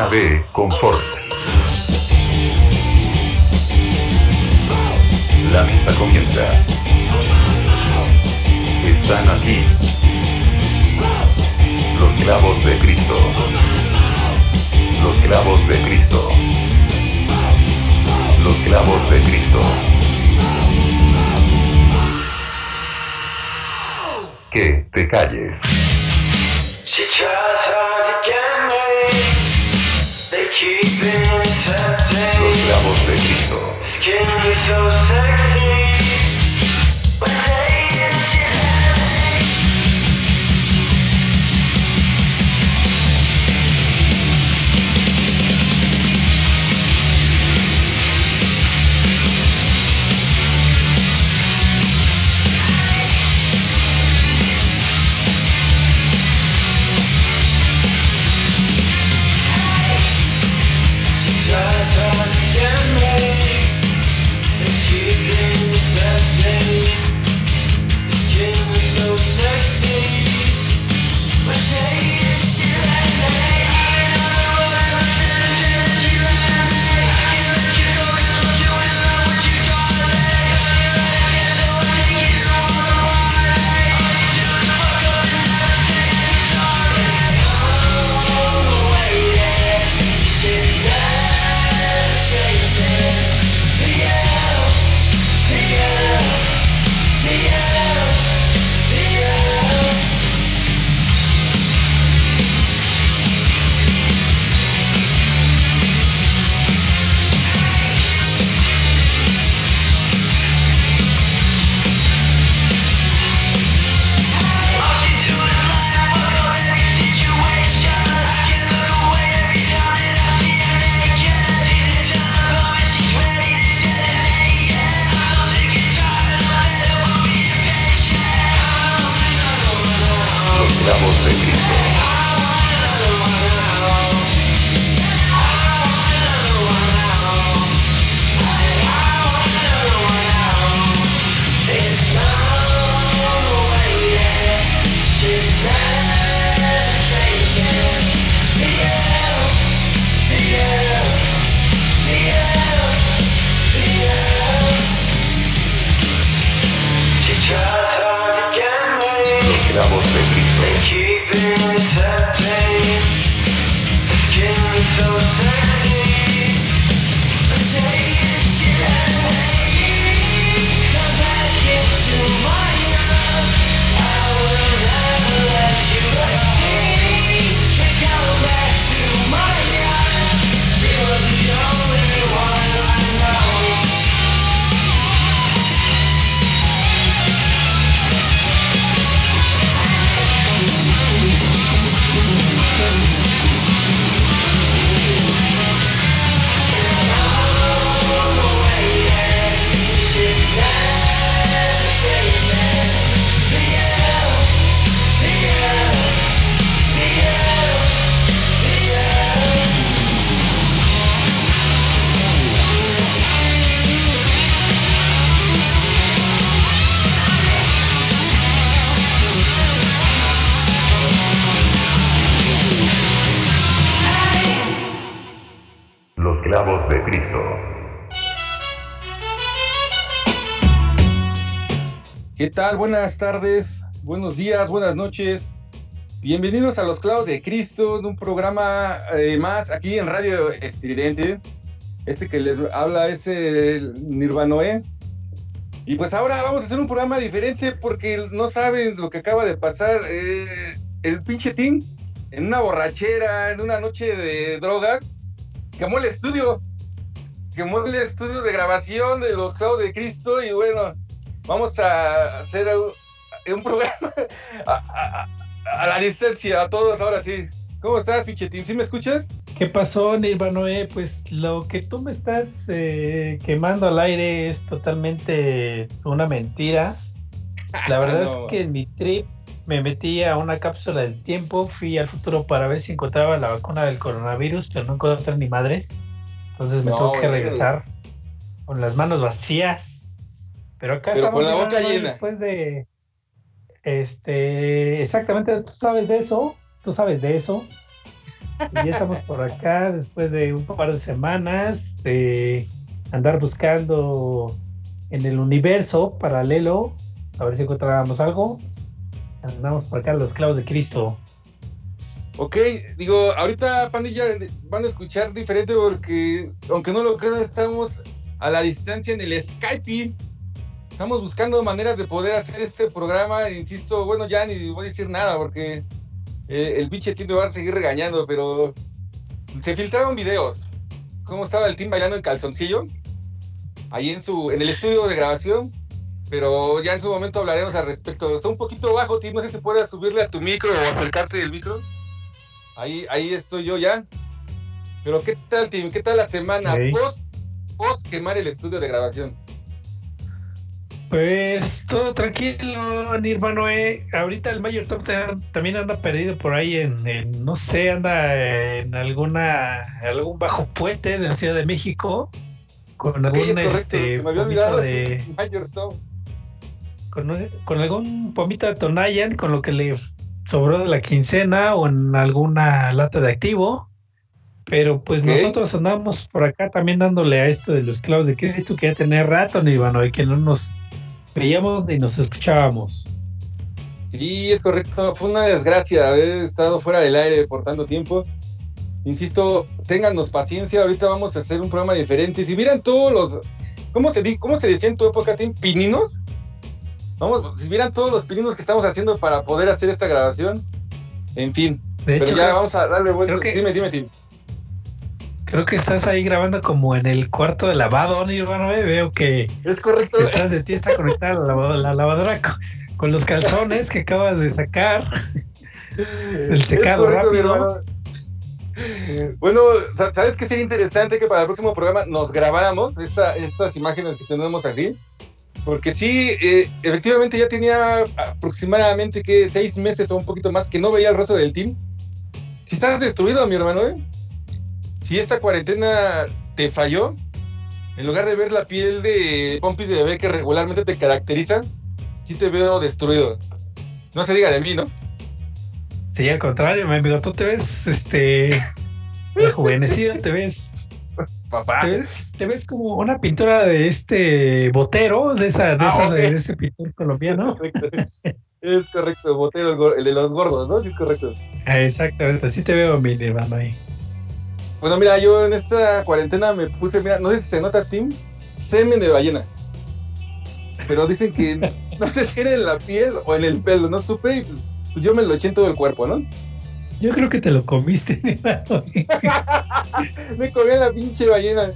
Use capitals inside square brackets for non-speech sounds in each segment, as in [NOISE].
zona de confort. La misa comienza. Están aquí. Los clavos de Cristo. Los clavos de Cristo. Los clavos de Cristo. Que te calles. Buenas tardes, buenos días, buenas noches. Bienvenidos a Los Clavos de Cristo, un programa eh, más aquí en Radio Estridente. Este que les habla es el. Y pues ahora vamos a hacer un programa diferente porque no saben lo que acaba de pasar. eh, el pinche team en una borrachera, en una noche de drogas, quemó el estudio. Quemó el estudio de grabación de Los Clavos de Cristo y bueno, vamos a hacer un, programa [LAUGHS] a, a- a la distancia, a todos ahora sí. ¿Cómo estás, pinche team? ¿Sí me escuchas? ¿Qué pasó, Nirvanoe? Pues lo que tú me estás eh, quemando al aire es totalmente una mentira. La [LAUGHS] verdad No. es que en mi trip me metí a una cápsula del tiempo, fui al futuro para ver si encontraba la vacuna del coronavirus, pero no encontré ni madres. Entonces me No, tuve que regresar con las manos vacías. Pero acá Pero estamos con la boca llena. Después de. Este. Exactamente, tú sabes de eso. Tú sabes de eso. Y ya estamos por acá después de un par de semanas de andar buscando en el universo paralelo, a ver si encontrábamos algo. Andamos por acá los clavos de Cristo. Ok, digo, ahorita pandilla van a escuchar diferente porque, aunque no lo crean, estamos a la distancia en el Skype. Estamos buscando maneras de poder hacer este programa. Insisto, bueno, ya ni voy a decir nada porque eh, el biche tiene va a seguir regañando, pero se filtraron videos. ¿Cómo estaba el team bailando en calzoncillo? Ahí en su, en el estudio de grabación. Pero ya en su momento hablaremos al respecto. Está un poquito bajo, Tim. No sé si puedes subirle a tu micro o acercarte del micro. Ahí, ahí estoy yo ya. Pero ¿qué tal, Tim? ¿Qué tal la semana? Post, post quemar el estudio de grabación. Pues todo tranquilo, Nirvana. Eh. Ahorita el Mayor Top Ten también anda perdido por ahí en, en, no sé, anda en alguna algún bajo puente de la Ciudad de México con algún es este se me había olvidado. de Mayor Tom. con, un- con algún pomito de Tonayan con lo que le sobró de la quincena o en alguna lata de activo. Pero pues nosotros andamos por acá también dándole a esto de los clavos de Cristo que ya tenía rato, Nirvana, y que no nos veíamos ni nos escuchábamos. Sí, es correcto. Fue una desgracia haber estado fuera del aire por tanto tiempo. Insisto, téngannos paciencia. Ahorita vamos a hacer un programa diferente. Si vieran todos los. ¿Cómo se, di- cómo se decía en tu época, Tim? ¿Pininos? Vamos, si vieran todos los pininos que estamos haciendo para poder hacer esta grabación. En fin. De Pero hecho, ya creo, vamos a darle vuelta. que- Dime, dime, Tim. Creo que estás ahí grabando como en el cuarto de lavado, Nirvana. eh. Veo que Es correcto. detrás de ti está conectada la, lava- la lavadora con, con los calzones que acabas de sacar. [LAUGHS] El secado correcto, rápido. hermano. Bueno, sa- ¿sabes qué sería interesante que para el próximo programa nos grabáramos esta, estas imágenes que tenemos aquí? Porque sí, eh, efectivamente ya tenía aproximadamente que seis meses o un poquito más que no veía el rostro del team. Si estás destruido, mi hermano, ¿eh? Si esta cuarentena te falló, en lugar de ver la piel de pompis de bebé que regularmente te caracteriza, sí te veo destruido. No se diga de mí, ¿no? Sí, al contrario, mi amigo, tú te ves este [LAUGHS] rejuvenecido, te ves, Papá. te ves, te ves como una pintura de este botero, de esa, de Ah, esas- de ese pintor colombiano. Es correcto. Es correcto, Botero, el de los gordos, ¿no? Sí, es correcto. Ah, Exactamente, así te veo, mi hermano ahí. Bueno, mira, yo en esta cuarentena me puse, mira, no sé si se nota, Tim, semen de ballena. Pero dicen que [LAUGHS] no sé si era en la piel o en el pelo, no supe, y pues yo me lo eché en todo el cuerpo, ¿no? Yo creo que te lo comiste, [LAUGHS] mi hermano. Me comí a la pinche ballena.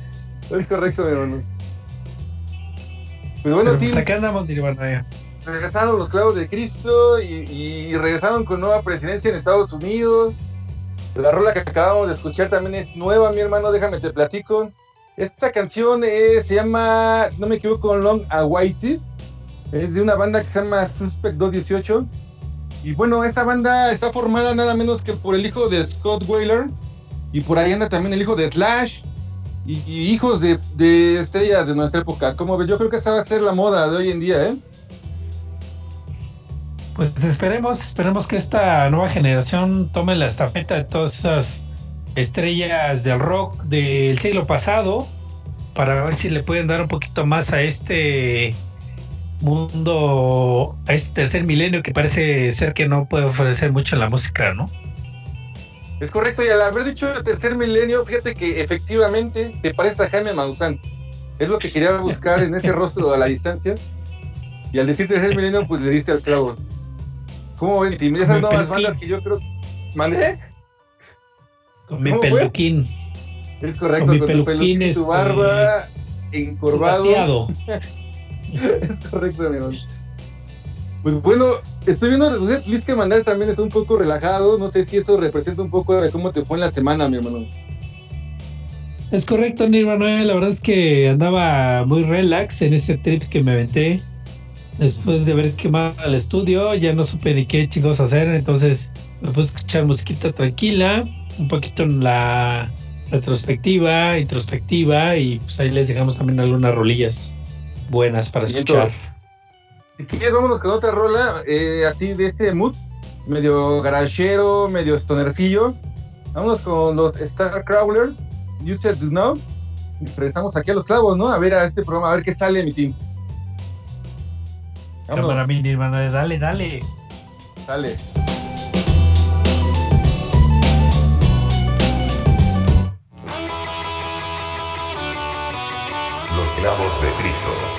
Es correcto, mi hermano. Pues bueno, Pero, Tim, pues acá andamos, mi hermano. regresaron los clavos de Cristo y, y regresaron con nueva presidencia en Estados Unidos. La rola que acabamos de escuchar también es nueva, mi hermano, déjame te platico. Esta canción se llama, si no me equivoco, Long Awaited. Es de una banda que se llama Suspect 218. Y bueno, esta banda está formada nada menos que por el hijo de Scott Whaler. Y por ahí anda también el hijo de Slash. Y, hijos de, estrellas de nuestra época. Como yo creo que esa va a ser la moda de hoy en día, ¿eh? Pues esperemos, esperemos que esta nueva generación tome la estafeta de todas esas estrellas del rock del siglo pasado para ver si le pueden dar un poquito más a este mundo, a este tercer milenio que parece ser que no puede ofrecer mucho en la música, ¿no? Es correcto, y al haber dicho tercer milenio, fíjate que efectivamente te pareces a Jaime Maussan. Es lo que quería buscar en este [LAUGHS] rostro a la distancia. Y al decir tercer milenio, pues le diste al clavo. ¿Cómo ven? Tim? Esas nuevas peluquín. bandas que yo creo. ¿Mandé? Con mi peluquín Es correcto, Con con, mi tu peluquín, peluquín, este, tu barba, encorvado. [LAUGHS] es correcto, mi hermano. Pues bueno, estoy viendo los setlist que mandaste también está un poco relajado. No sé si eso representa un poco de cómo te fue en la semana, mi hermano. Es correcto, Nirvana. La verdad es que andaba muy relax en ese trip que me aventé. Después de haber quemado el estudio, ya no supe ni qué chicos hacer. Entonces me puse a escuchar musiquita tranquila, un poquito en la retrospectiva, introspectiva, y pues ahí les dejamos también algunas rolillas buenas para escuchar. Si quieres, vámonos con otra rola, eh, así de ese mood, medio garachero, medio stonercillo. Vámonos con los Starcrawler. You said no. Regresamos aquí a los clavos, ¿no? A ver a este programa, a ver qué sale mi team. Vámonos, Cámara mini, hermano, dale, dale. dale. Los clavos de Cristo.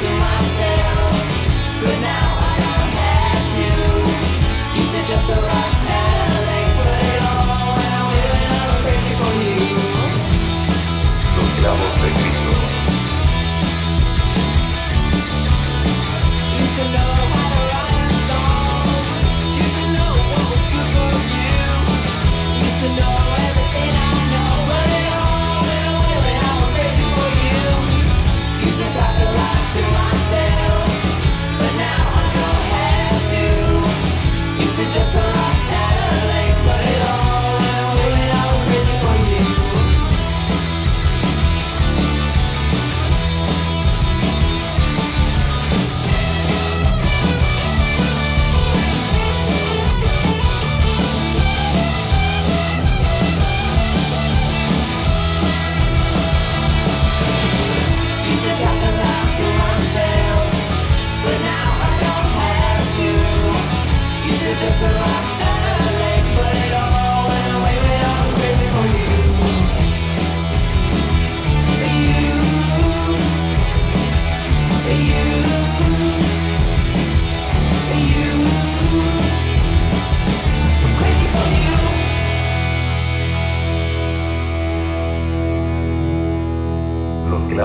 to my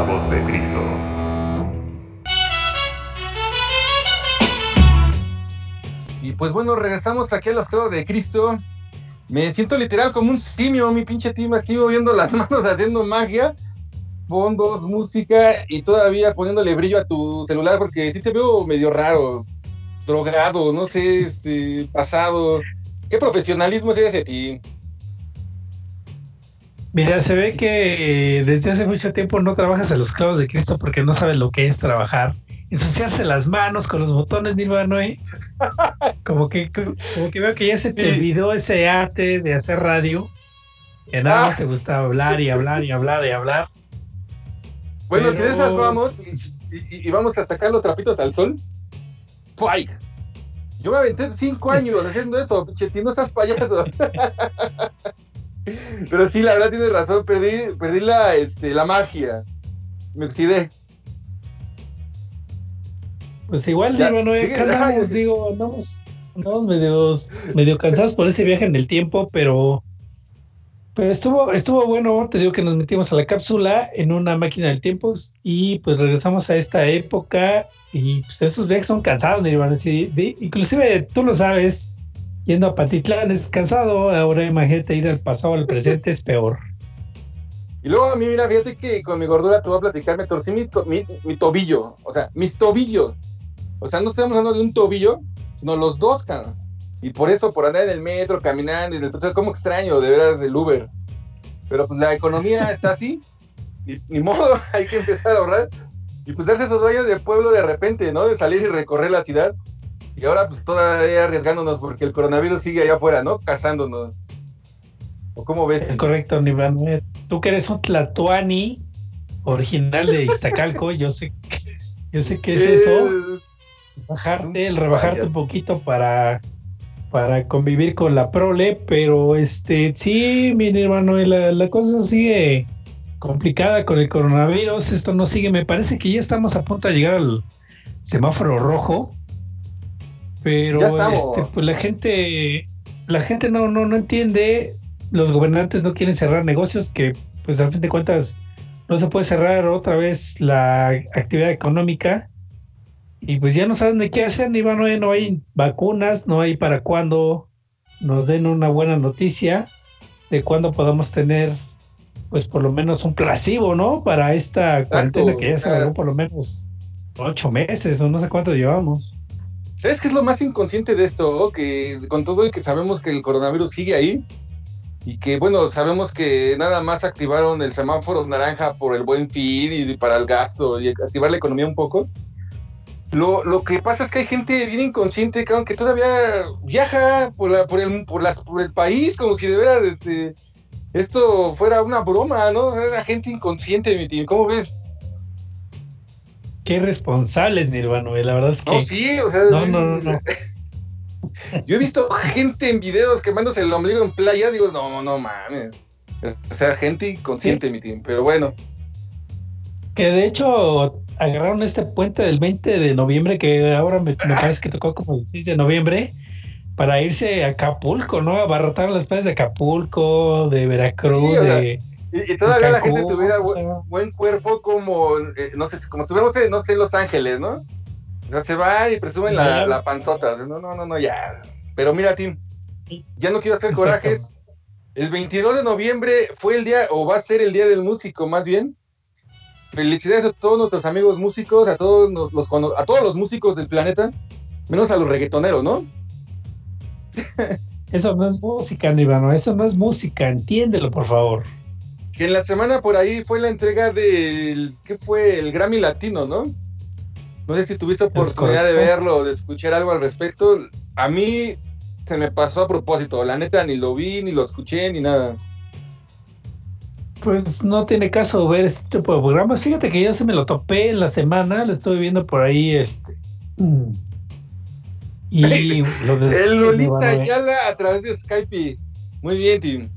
Clavos de Cristo. Y pues bueno, regresamos aquí a los clavos de Cristo. Me siento literal como un simio, mi pinche team aquí moviendo las [LAUGHS] manos haciendo magia. Fondos, música y todavía poniéndole brillo a tu celular porque sí te veo medio raro, drogado, no sé, este, pasado. ¿Qué profesionalismo es ese ti? Mira, se ve que desde hace mucho tiempo no trabajas en los clavos de Cristo porque no sabes lo que es trabajar. Ensuciarse las manos con los botones, Nirvana, ¿eh? [LAUGHS] Como que, como que veo que ya se te olvidó ese arte de hacer radio. Que nada más Ah. te gusta hablar y hablar y hablar y hablar. Bueno, si de esas vamos y, y- y vamos a sacar los trapitos al sol, ¡fuay! Yo me aventé cinco [LAUGHS] años haciendo eso, pinche, no seas payaso. [LAUGHS] Pero sí, la verdad tienes razón, perdí, perdí la, este, la magia. Me oxidé. Pues igual, Ya, sigue, acá andamos, digo, andamos, andamos medios, medio cansados por ese viaje en el tiempo, pero, pero estuvo, estuvo bueno, te digo que nos metimos a la cápsula en una máquina del tiempo y pues regresamos a esta época y pues esos viajes son cansados, Nirvana, sí, de- inclusive tú lo sabes, yendo a Patitlán es cansado, ahora imagínate ir al pasado al presente es peor. Y luego a mí, mira, fíjate que con mi gordura te voy a platicar, me torcí mi, to- mi- tobillo, o sea, mis tobillos. O sea, no estamos hablando de un tobillo, sino los dos, cabrón. Y por eso, por andar en el metro, caminando, y el, o sea, como extraño, de veras, el Uber. Pero pues la economía está así, ni, ni modo, [LAUGHS] hay que empezar a ahorrar. Y pues darse esos baños de pueblo de repente, ¿no? De salir y recorrer la ciudad. Y ahora pues todavía arriesgándonos porque el coronavirus sigue allá afuera, ¿no? Cazándonos. ¿O cómo ves? Es correcto, Nirvana, tú que eres un tlatoani original de Iztacalco, yo sé, que- yo sé qué es eso. bajarte, el rebajarte un poquito para, para convivir con la prole, pero este sí, mi hermano, la, la cosa sigue complicada con el coronavirus, esto no sigue, me parece que ya estamos a punto de llegar al semáforo rojo, pero este, pues la gente, la gente no, no, no entiende, los gobernantes no quieren cerrar negocios que pues al fin de cuentas no se puede cerrar otra vez la actividad económica y pues ya no saben de qué hacer, ni van, no hay vacunas, no hay para cuándo nos den una buena noticia de cuándo podamos tener pues por lo menos un placebo, ¿no? Para esta cuarentena que ya se ah. alargó por lo menos ocho meses o no sé cuánto llevamos. ¿Sabes qué es lo más inconsciente de esto? Que con todo y que sabemos que el coronavirus sigue ahí y que, bueno, sabemos que nada más activaron el semáforo naranja por el buen fin y para el gasto y activar la economía un poco. Lo, lo que pasa es que hay gente bien inconsciente cabrón, que todavía viaja por, la, por, el, por, el país como si de veras este, esto fuera una broma, ¿no? Era gente inconsciente, mi tío. ¿Cómo ves? Qué responsables, Nirvana, la verdad es que. No, sí, o sea. No, no, no, no. [LAUGHS] Yo he visto gente en videos quemándose el ombligo en playa, digo, no, no mames. O sea, gente inconsciente, mi team. Pero bueno, Que de hecho agarraron este puente del 20 de noviembre, que ahora me, me parece que tocó como el 6 de noviembre, para irse a Acapulco, ¿no? Abarrotar las playas de Acapulco, de Veracruz, Sí, sea, de. Y, y todavía la gente tuviera buen cuerpo como, eh, no sé, como si estuviéramos, en, no sé, en Los Ángeles, ¿no? O sea, se van y presumen la, la panzota. No, no, no, no, ya. Pero mira, Tim, ya no quiero hacer Exacto. corajes. El 22 de noviembre fue el día, o va a ser el día del músico, más bien. Felicidades a todos nuestros amigos músicos, a todos nos- los, a todos los músicos del planeta, menos a los reggaetoneros, ¿no? [LAUGHS] Eso no es música, Nirvana, eso no es música, entiéndelo, por favor. Que en la semana por ahí fue la entrega del, ¿qué fue? El Grammy Latino, ¿no? No sé si tuviste oportunidad de verlo o de escuchar algo al respecto. A mí se me pasó a propósito, la neta ni lo vi, ni lo escuché, ni nada. Pues no tiene caso ver este tipo de programas. Fíjate que ya se me lo topé en la semana, lo estuve viendo por ahí, este. mm. Y [LAUGHS] lo de El Lolita Ayala a través de Skype. Muy bien, Tim.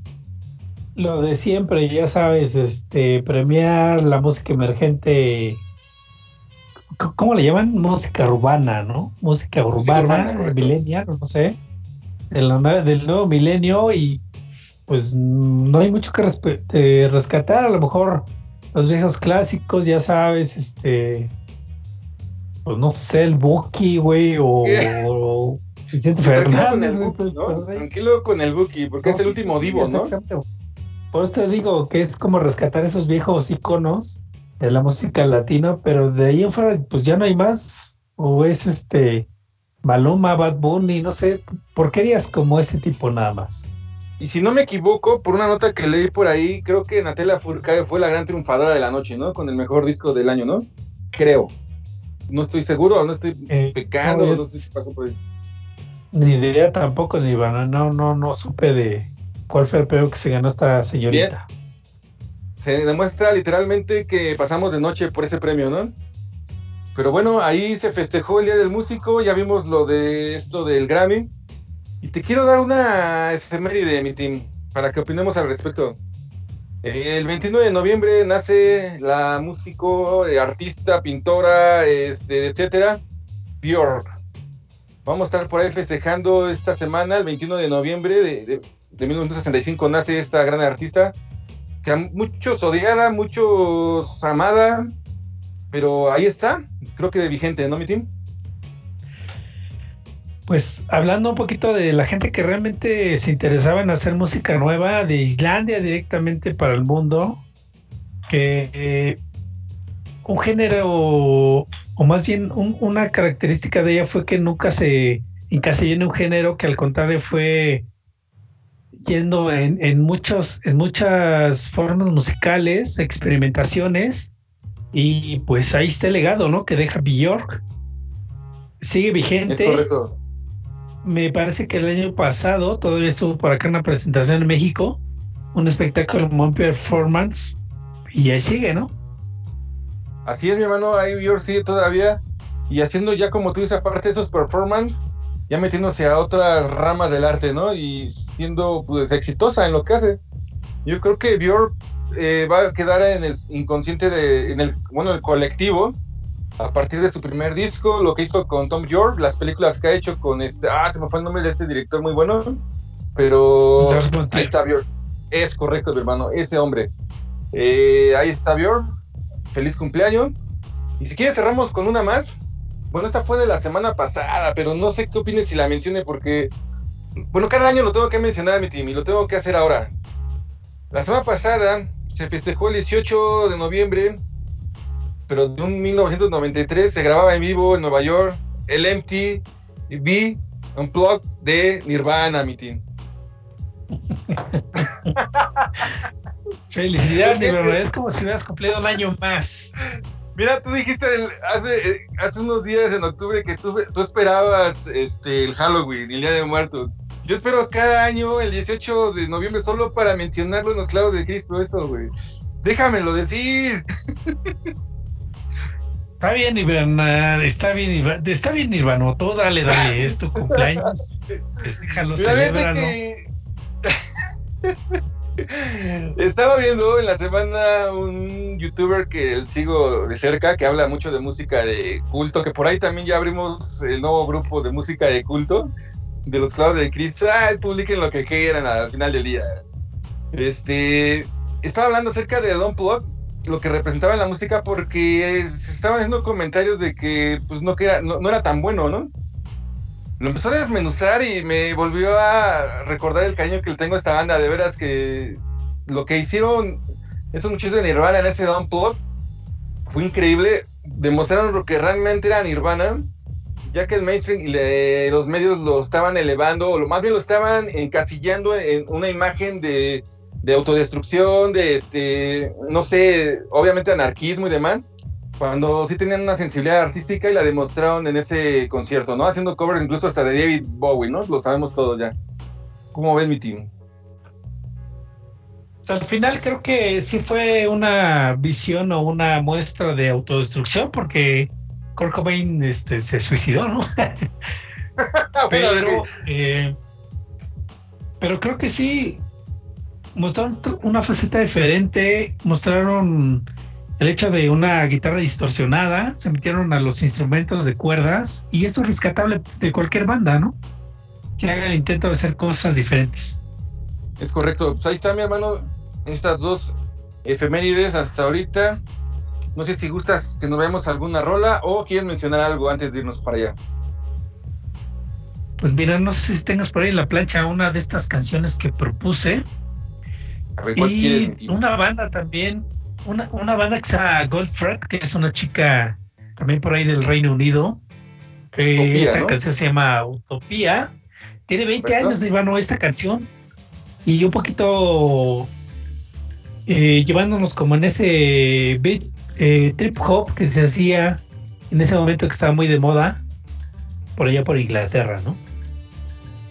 Lo de siempre, ya sabes, este, premiar la música emergente. ¿Cómo le llaman? Música urbana, ¿no? Música urbana, urbana, no sé. De la nue- del nuevo milenio y pues no hay mucho que eh, rescatar. A lo mejor los viejos clásicos, ya sabes, este, pues no sé, el Buki, güey, o, [LAUGHS] o Vicente Tranquilo con Fernández, el güey, Buki, ¿no? pues. Tranquilo con el Buki, porque No, es el sí, último sí, sí, divo, ¿no? Por eso te digo que es como rescatar esos viejos iconos de la música latina, pero de ahí en fuera, pues ya no hay más. O es este Maluma, Bad Bunny, no sé, porquerías como ese tipo nada más. Y si no me equivoco, por una nota que leí por ahí, creo que Natalia Furcade fue la gran triunfadora de la noche, ¿no? Con el mejor disco del año, ¿no? Creo. No estoy seguro, no estoy Eh, pecando, no, sé si pasó por ahí. ni idea tampoco, ni no, no, no supe de cuál fue el premio que se ganó esta señorita. Se demuestra literalmente que pasamos de noche por ese premio, ¿no? Pero bueno, ahí se festejó el Día del Músico, ya vimos lo de esto del Grammy. Y te quiero dar una efeméride, mi team, para que opinemos al respecto. El 29 de noviembre nace la músico, eh, artista, pintora, este, etcétera, Björk. Vamos a estar por ahí festejando esta semana, el 21 de noviembre de, de 1965 nace esta gran artista, que a muchos odiada, muchos amada, pero ahí está, creo que de vigente, ¿no, mi team? Pues hablando un poquito de la gente que realmente se interesaba en hacer música nueva de Islandia directamente para el mundo, que eh, un género, o más bien un- una característica de ella fue que nunca se encasilló en un género, que al contrario fue yendo en, en muchos, en muchas formas musicales, experimentaciones, y pues ahí está el legado, ¿no? Que deja Björk. Sigue Es vigente. correcto. Me parece que el año pasado todavía estuvo por acá una presentación en México, un espectáculo muy performance, y ahí sigue, ¿no? Así es, mi hermano, ahí Björk sigue todavía y haciendo ya como tú dices, aparte de esos performance, ya metiéndose a otras ramas del arte, ¿no? Y siendo pues exitosa en lo que hace. Yo creo que Björk eh, va a quedar en el inconsciente de, en el, bueno, el colectivo, a partir de su primer disco, lo que hizo con Tom York, las películas que ha hecho con este, ah, se me fue el nombre de este director muy bueno, pero ahí está Björk, es correcto, mi hermano, ese hombre. Eh, ahí está Björk, feliz cumpleaños. Y si quieres cerramos con una más. Bueno, esta fue de la semana pasada, pero no sé qué opines si la mencione porque, bueno, cada año lo tengo que mencionar, mi team, y lo tengo que hacer ahora. La semana pasada se festejó el 18 de noviembre, pero de un 1993 se grababa en vivo en Nueva York el MTV Unplugged de Nirvana, mi team. [LAUGHS] Felicidades. Es como si hubieras cumplido un año más. Mira, tú dijiste el- hace, eh, hace unos días en octubre que tú, tú esperabas este, el Halloween, el Día de Muertos. Yo espero cada año el 18 de noviembre solo para mencionarlo en los clavos de Cristo esto, güey. Déjamelo decir. Está bien, Nirvana. Está bien, Nirvana. Está bien, Nirvana. Tú dale, dale. Es tu cumpleaños. [LAUGHS] Déjalo, celébralo. que... [LAUGHS] [LAUGHS] Estaba viendo en la semana un youtuber que sigo de cerca, que habla mucho de música de culto, que por ahí también ya abrimos el nuevo grupo de música de culto, de los clavos de Cristo. Ah, publiquen lo que quieran al final del día. Este, estaba hablando acerca de Don Plug, lo que representaba en la música, porque se estaban haciendo comentarios de que pues no era tan bueno, ¿no? Lo empezó a desmenuzar y me volvió a recordar el cariño que le tengo a esta banda. De veras que lo que hicieron estos muchachos de Nirvana en ese Down Plug fue increíble. Demostraron lo que realmente era Nirvana, ya que el mainstream y los medios lo estaban elevando, o más bien lo estaban encasillando en una imagen de, de autodestrucción, de este, no sé, obviamente anarquismo y demás cuando sí tenían una sensibilidad artística y la demostraron en ese concierto, ¿no? Haciendo covers incluso hasta de David Bowie, ¿no? Lo sabemos todos ya. ¿Cómo ven mi team? Sea, al final creo que sí fue una visión o una muestra de autodestrucción porque Kurt Cobain este, se suicidó, ¿no? [LAUGHS] Pero, eh, pero creo que sí mostraron una faceta diferente, mostraron el hecho de una guitarra distorsionada, se metieron a los instrumentos de cuerdas y eso es rescatable de cualquier banda, ¿no? Que haga el intento de hacer cosas diferentes. es correcto. Pues ahí está, mi hermano. Estas dos efemérides hasta ahorita. No sé si gustas que nos veamos alguna rola o quieres mencionar algo antes de irnos para allá. Pues mira, no sé si tengas por ahí en la plancha una de estas canciones que propuse. A ver, ¿cuál Y una banda también, una, una banda que se llama Goldfred, que es una chica también por ahí del Reino Unido. Utopía, esta ¿no? canción se llama Utopía. Tiene 20 Correcto. años, Nirvana, esta canción. Y un poquito eh, llevándonos como en ese beat, eh, trip hop que se hacía en ese momento que estaba muy de moda por allá por Inglaterra, ¿no?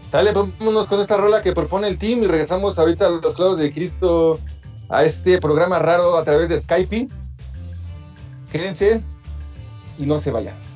Sale, vámonos con esta rola que propone el team y regresamos ahorita a los clavos de Cristo a este programa raro a través de Skype. Quédense y no se vayan.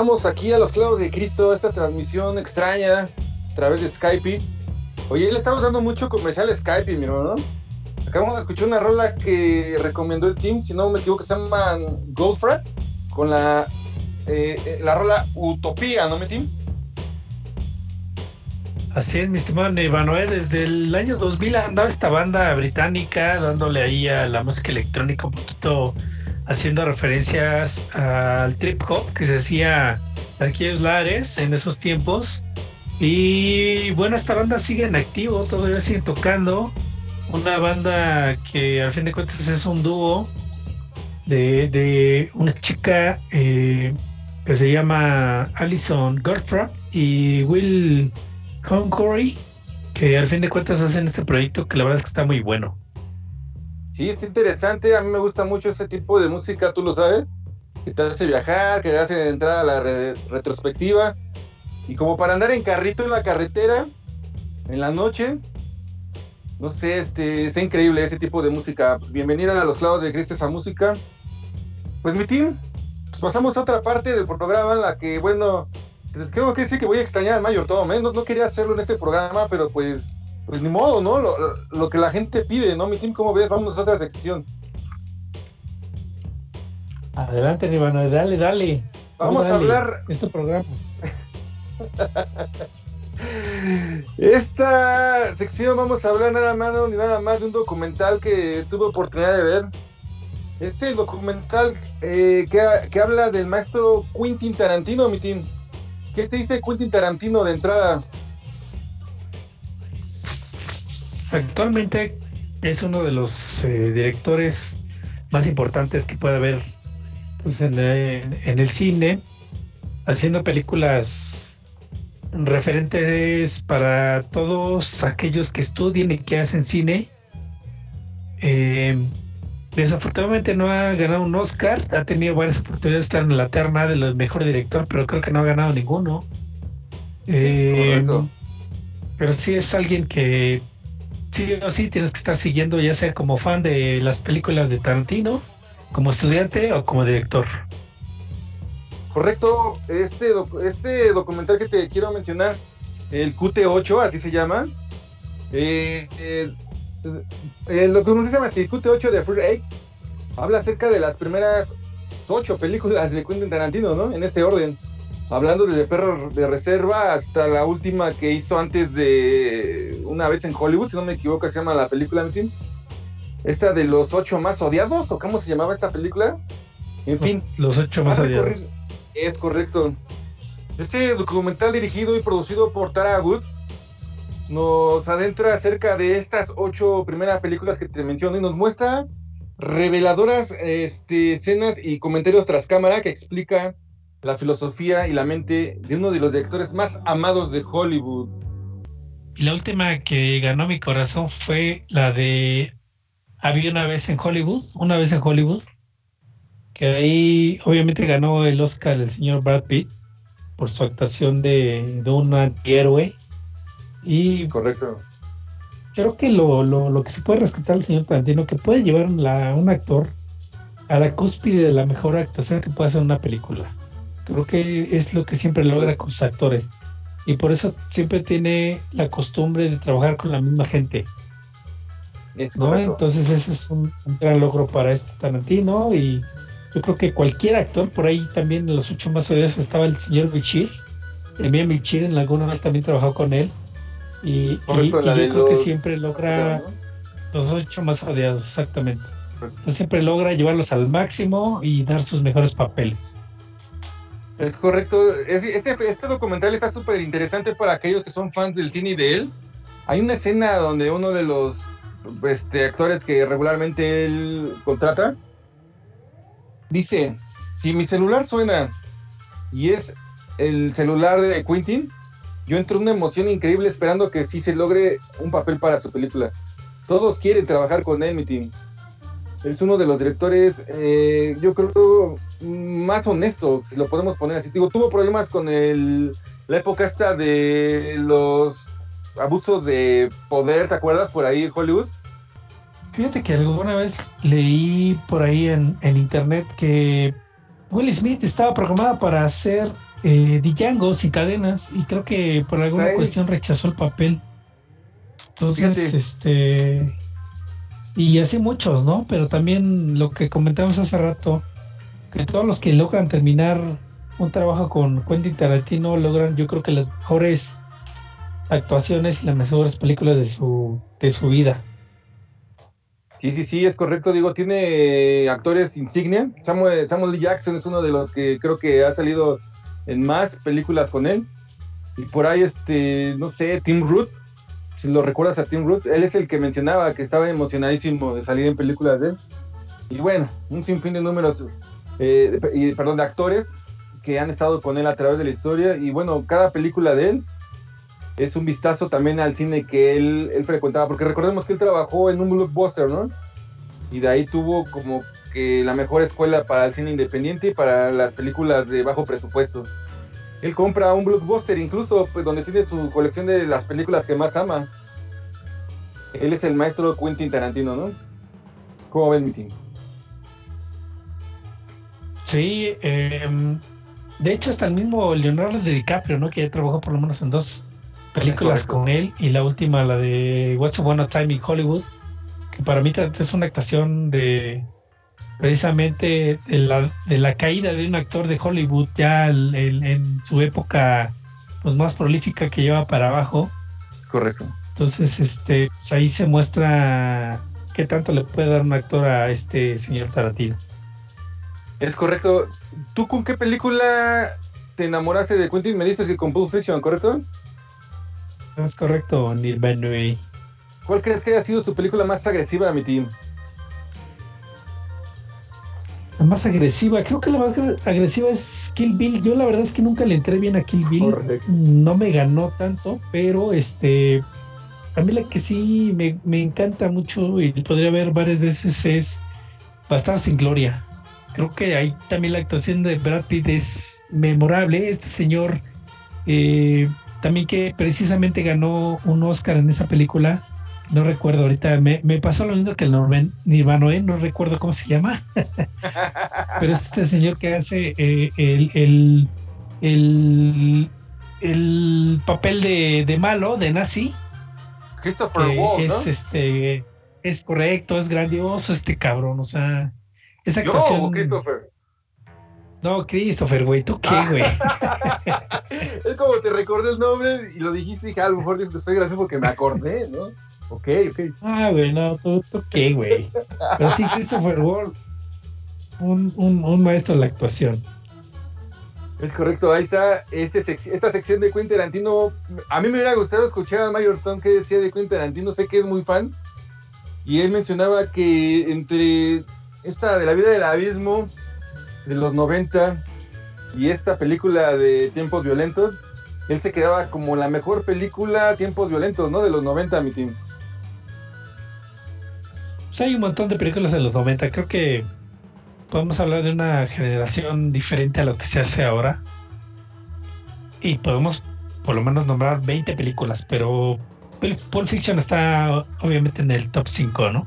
Regresamos aquí a los clavos de Cristo, esta transmisión extraña a través de Skype. Oye, le estamos dando mucho comercial Skype, mi hermano. Acabamos de escuchar una rola que recomendó el team, si no me equivoco, se llama Goldfrat, con la, eh, eh, la rola Utopía, ¿no, mi team? Así es, mi estimado Emanuel. Desde el año 2000 andaba esta banda británica dándole ahí a la música electrónica un poquito haciendo referencias al trip hop que se hacía en aquellos lares en esos tiempos. Y bueno, esta banda sigue en activo, todavía siguen tocando. Una banda que al fin de cuentas es un dúo de, de una chica eh, que se llama Alison Goldfrapp y Will Concory, que al fin de cuentas hacen este proyecto que la verdad es que está muy bueno. Sí, está interesante. A mí me gusta mucho ese tipo de música, tú lo sabes. Que te hace viajar, que te hace entrar a la re- retrospectiva. Y como para andar en carrito en la carretera, en la noche. No sé, este, está increíble ese tipo de música. Pues bienvenida a los clavos de Cristo esa música. Pues mi team, pues pasamos a otra parte del programa en la que, bueno, tengo que decir que voy a extrañar Mayor Tom, ¿eh? no quería hacerlo en este programa, pero pues, pues ni modo, ¿no? Lo, lo que la gente pide, ¿no? Mi team, ¿cómo ves? Vamos a otra sección. Adelante, Emanuel, dale, dale. Vamos a hablar Este programa. [LAUGHS] Esta sección vamos a hablar nada más ni nada más de un documental que tuve oportunidad de ver. Es el documental eh, que, que habla del maestro Quentin Tarantino, mi team. ¿Qué te dice Quentin Tarantino de entrada? Actualmente es uno de los eh, directores más importantes que puede haber pues, en, en- el cine, haciendo películas referentes para todos aquellos que estudian y que hacen cine. Eh, desafortunadamente no ha ganado un Oscar, ha tenido varias oportunidades de estar en la terna de los mejor director, pero creo que no ha ganado ninguno. Eh, pero sí es alguien que sí o sí tienes que estar siguiendo, ya sea como fan de las películas de Tarantino, como estudiante o como director. Correcto, este, doc- este documental que te quiero mencionar, el QT8, así se llama. Eh, el, el documental se llama así, QT8 de Free Egg. Habla acerca de las primeras ocho películas de Quentin Tarantino, ¿no? En ese orden. Hablando desde Perro de Reserva hasta la última que hizo antes de Una vez en Hollywood, si no me equivoco, se llama la película, en fin. Esta de los ocho más odiados, o cómo se llamaba esta película. En fin, Los ocho más odiados. Es correcto. Este documental dirigido y producido por Tara Wood nos adentra acerca de estas ocho primeras películas que te menciono y nos muestra reveladoras este, escenas y comentarios tras cámara que explica la filosofía y la mente de uno de los directores más amados de Hollywood. Y la última que ganó mi corazón fue la de Había una vez en Hollywood, una vez en Hollywood, que ahí obviamente ganó el Oscar el señor Brad Pitt por su actuación de, de un antihéroe. Y Correcto. creo que lo, lo, lo que se puede rescatar al señor Tarantino, que puede llevar la- un actor a la cúspide de la mejor actuación que puede hacer una película. Creo que es lo que siempre logra con sus actores. Y por eso siempre tiene la costumbre de trabajar con la misma gente. Es ¿no? Entonces ese es un, un gran logro para este Tarantino y yo creo que cualquier actor, por ahí también en los ocho más odiados estaba el señor Bichir, Emilio Bichir en alguna vez también trabajó con él y, Correcto, yo creo que siempre logra ¿no? los ocho más odiados, exactamente. Correcto. Siempre logra llevarlos al máximo y dar sus mejores papeles. Es correcto. Es- este, este documental está súper interesante para aquellos que son fans del cine y de él. Hay una escena donde uno de los este, actores que regularmente él contrata dice, si mi celular suena y es el celular de Quentin, yo entro en una emoción increíble esperando que sí se logre un papel para su película. Todos quieren trabajar con él, mi team. Es uno de los directores, eh, yo creo, más honesto, si lo podemos poner así. Digo, tuvo problemas con el, la época esta de los abusos de poder, ¿te acuerdas? Por ahí en Hollywood. Fíjate que alguna vez leí por ahí en, en internet que Will Smith estaba programada para hacer eh, Django sin cadenas y creo que por alguna Ay. cuestión rechazó el papel. Entonces, Fíjate. este. Y así muchos, ¿no? Pero también lo que comentamos hace rato, que todos los que logran terminar un trabajo con Quentin Tarantino logran, yo creo que las mejores actuaciones y las mejores películas de su, de su vida. Sí, sí, sí, es correcto. Digo, tiene actores insignia. Samuel, Samuel. Jackson es uno de los que creo que ha salido en más películas con él. Y por ahí, este, no sé, Tim Root, si lo recuerdas a Tim Root, él es el que mencionaba que estaba emocionadísimo de salir en películas de él. Y bueno, un sinfín de números, eh, de- perdón, de actores que han estado con él a través de la historia. Y bueno, cada película de él es un vistazo también al cine que él, él frecuentaba, porque recordemos que él trabajó en un blockbuster, ¿no? Y de ahí tuvo como que la mejor escuela para el cine independiente y para las películas de bajo presupuesto. Él compra un blockbuster incluso, pues, donde tiene su colección de las películas que más ama. Él es el maestro Quentin Tarantino, ¿no? ¿Cómo ven mi team? Sí, em, de hecho hasta el mismo Leonardo DiCaprio, ¿no? Que ya trabajó por lo menos en dos películas con él y la última, la de What's a Time in Hollywood, que para mí es una actuación de precisamente de la, de la caída de un actor de Hollywood ya el- el- en su época pues más prolífica que lleva para abajo. Correcto. Entonces, este, pues ahí se muestra qué tanto le puede dar un actor a este señor Tarantino. Es correcto. ¿Tú con qué película te enamoraste de Quentin? Me dices que con Pulp Fiction, ¿correcto? Es correcto, Neil Benway. ¿Cuál crees que haya sido su película más agresiva, mi team? La más agresiva, creo que la más agre- agresiva es Kill Bill. Yo la verdad es que nunca le entré bien a Kill Bill. Correcto. No me ganó tanto, pero este a mí la que sí me, me encanta mucho y podría ver varias veces es Bastardo sin Gloria. Creo que ahí también la actuación de Brad Pitt es memorable. Este señor eh, también que precisamente ganó un Oscar en esa película. No recuerdo ahorita, me, me pasó lo mismo que el Norman Nirvano, ¿eh? no recuerdo cómo se llama. [LAUGHS] Pero es este señor que hace eh, el, el, el, el papel de, de malo, de nazi, Christopher ¿no? es este es correcto, es grandioso este cabrón, o sea, esa ¿Yo actuación. o Christopher? No, Christopher, güey, ¿tú qué, güey? [LAUGHS] es como te recordé el nombre y lo dijiste y dije, "Ah, a lo mejor te estoy gracioso porque me acordé, ¿no? Ok, ok. Ah, güey, no, ¿tú, tú qué, güey? Pero sí, Christopher Ward, un, un, un maestro de la actuación. Es correcto, ahí está este sec- esta sección de Quentin Tarantino. A mí me hubiera gustado escuchar a Mayor Tom que decía de Quentin Tarantino, sé que es muy fan. Y él mencionaba que entre esta de la vida del abismo de los 90 y esta película de Tiempos Violentos, él se quedaba como la mejor película Tiempos Violentos, ¿no? De los 90, mi team. Hay un montón de películas de los 90. Creo que podemos hablar de una generación diferente a lo que se hace ahora. Y podemos por lo menos nombrar 20 películas, pero Pul- Pulp Fiction está obviamente en el top 5, ¿no?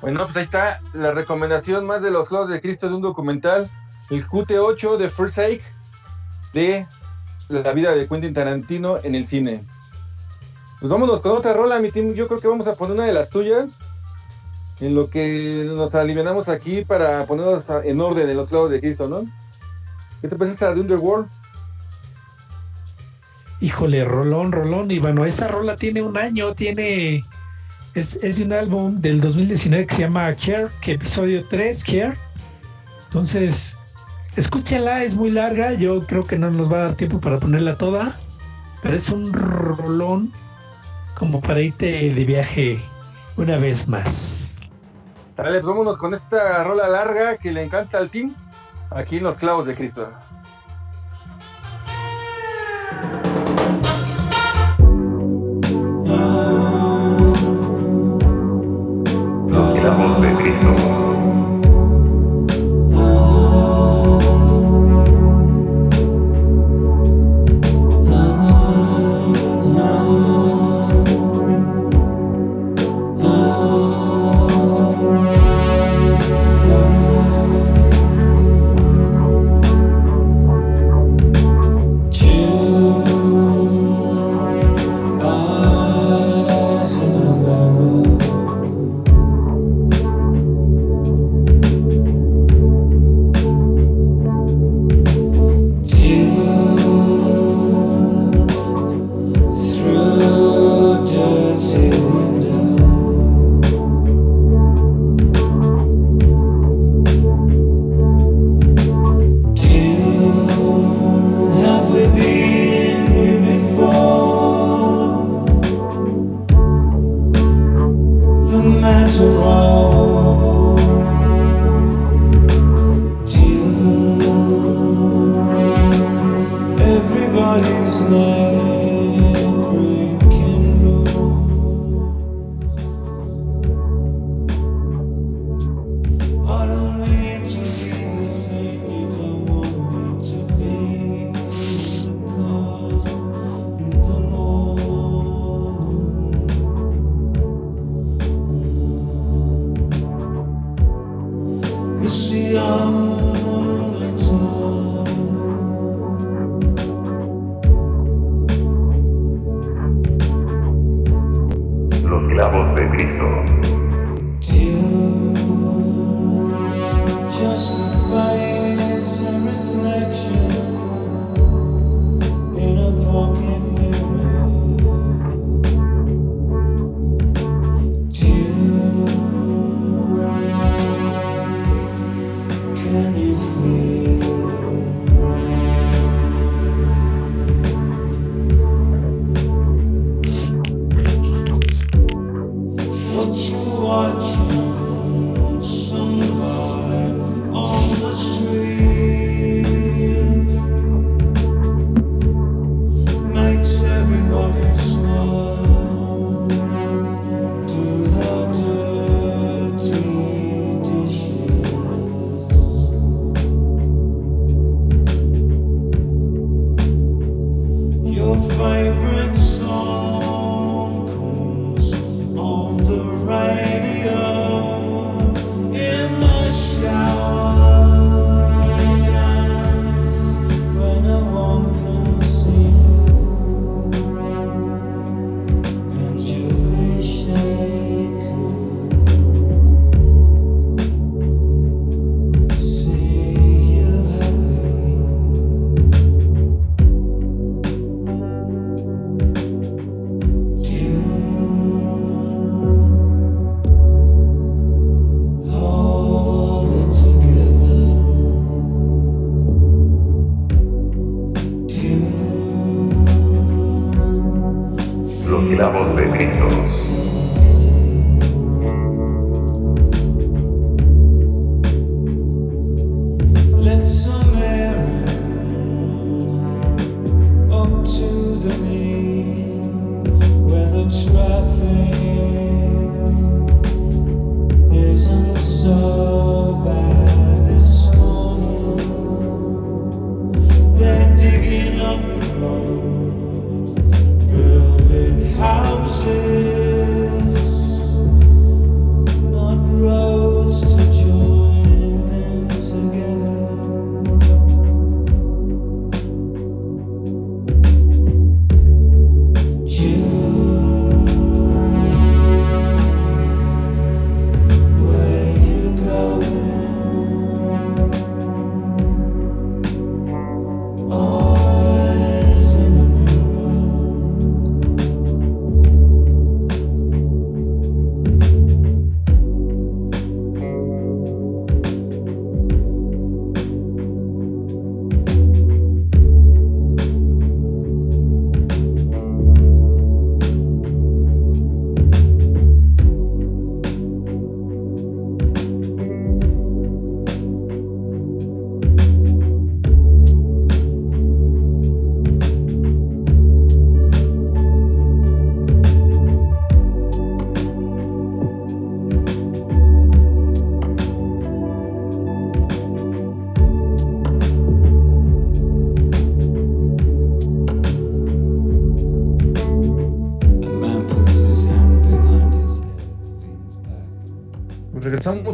Bueno, pues ahí está la recomendación más de los Juegos de Cristo de un documental, el QT8 de First Take de la vida de Quentin Tarantino en el cine. Pues vámonos con otra rola, mi team. Yo creo que vamos a poner una de las tuyas. En lo que nos alivianamos aquí para ponernos en orden en los clavos de Cristo, ¿no? ¿Qué te parece esta de Underworld? Híjole, rolón, rolón. Y bueno, esa rola tiene un año, tiene. Es, es un álbum del 2019 que se llama Care, que episodio 3, Care. Entonces, escúchala, es muy larga. Yo creo que no nos va a dar tiempo para ponerla toda. Pero es un rolón como para irte de viaje una vez más. Dale, pues vámonos con esta rola larga que le encanta al team. Aquí en los clavos de Cristo.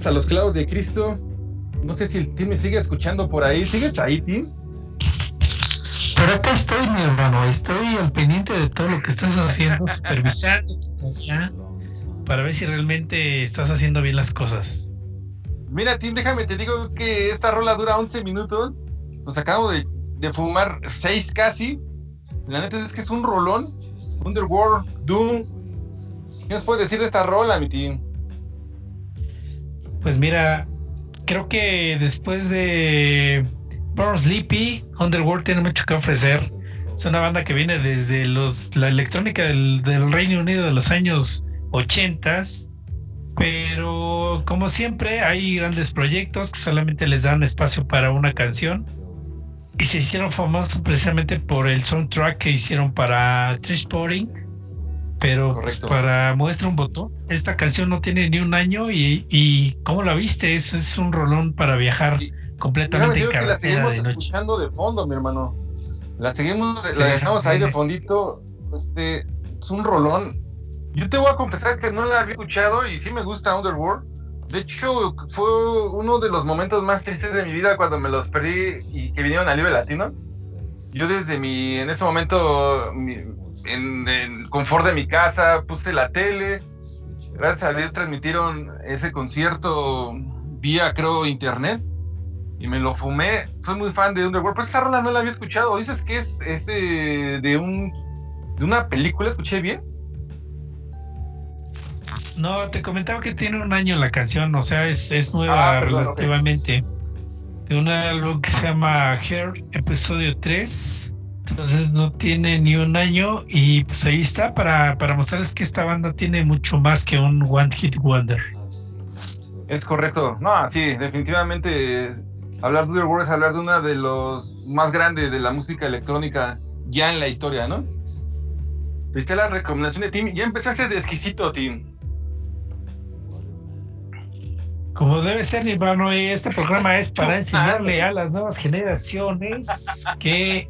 A los clavos de Cristo. No sé si el team me sigue escuchando por ahí. ¿Sigues ahí, team? Pero acá estoy, mi hermano, estoy al pendiente de todo lo que estás haciendo, supervisando [LAUGHS] para ver si realmente estás haciendo bien las cosas. Mira, Tim, déjame te digo que esta rola dura 11 minutos. Nos acabamos de, de fumar 6 casi. La neta es que es un rolón. Underworld, Doom. ¿Qué nos puedes decir de esta rola, mi Tim? Pues mira, creo que después de Born Sleepy, Underworld tiene mucho que ofrecer. Es una banda que viene desde los, la electrónica del, Reino Unido de los años 80, pero como siempre hay grandes proyectos que solamente les dan espacio para una canción y se hicieron famosos precisamente por el soundtrack que hicieron para Trishporting. Pero Correcto. para muestra un botón, esta canción no tiene ni un año y, y ¿cómo la viste? Es, es un rolón para viajar Y- completamente en decir que la carretera seguimos de noche. escuchando de fondo, mi hermano. La seguimos, Sí, la dejamos sí, ahí sí. de fondito. Este, es un rolón. Yo te voy a confesar que no la había escuchado y sí me gusta Underworld, De hecho, fue uno de los momentos más tristes de mi vida cuando me los perdí y que vinieron al Libre Latino. Yo desde mi, en ese momento, mi- en el confort de mi casa, puse la tele. Gracias a Dios transmitieron ese concierto vía, creo, internet. Y me lo fumé. Soy muy fan de Underworld, pero esa rola no la había escuchado. Dices que es, es de, de un, de una película, ¿escuché bien? No, te comentaba que tiene un año la canción, o sea, es, es nueva Ah, perdón, relativamente. De un álbum que se llama Hair, episodio 3. Entonces no tiene ni un año y pues ahí está para, para mostrarles que esta banda tiene mucho más que un One Hit Wonder. Es correcto. No, sí, definitivamente hablar de Underworld es hablar de una de los más grandes de la música electrónica ya en la historia, ¿no? Viste la recomendación de Tim. Ya empezaste de exquisito, Tim. Como debe ser, hermano, y este programa es para enseñarle a las nuevas generaciones que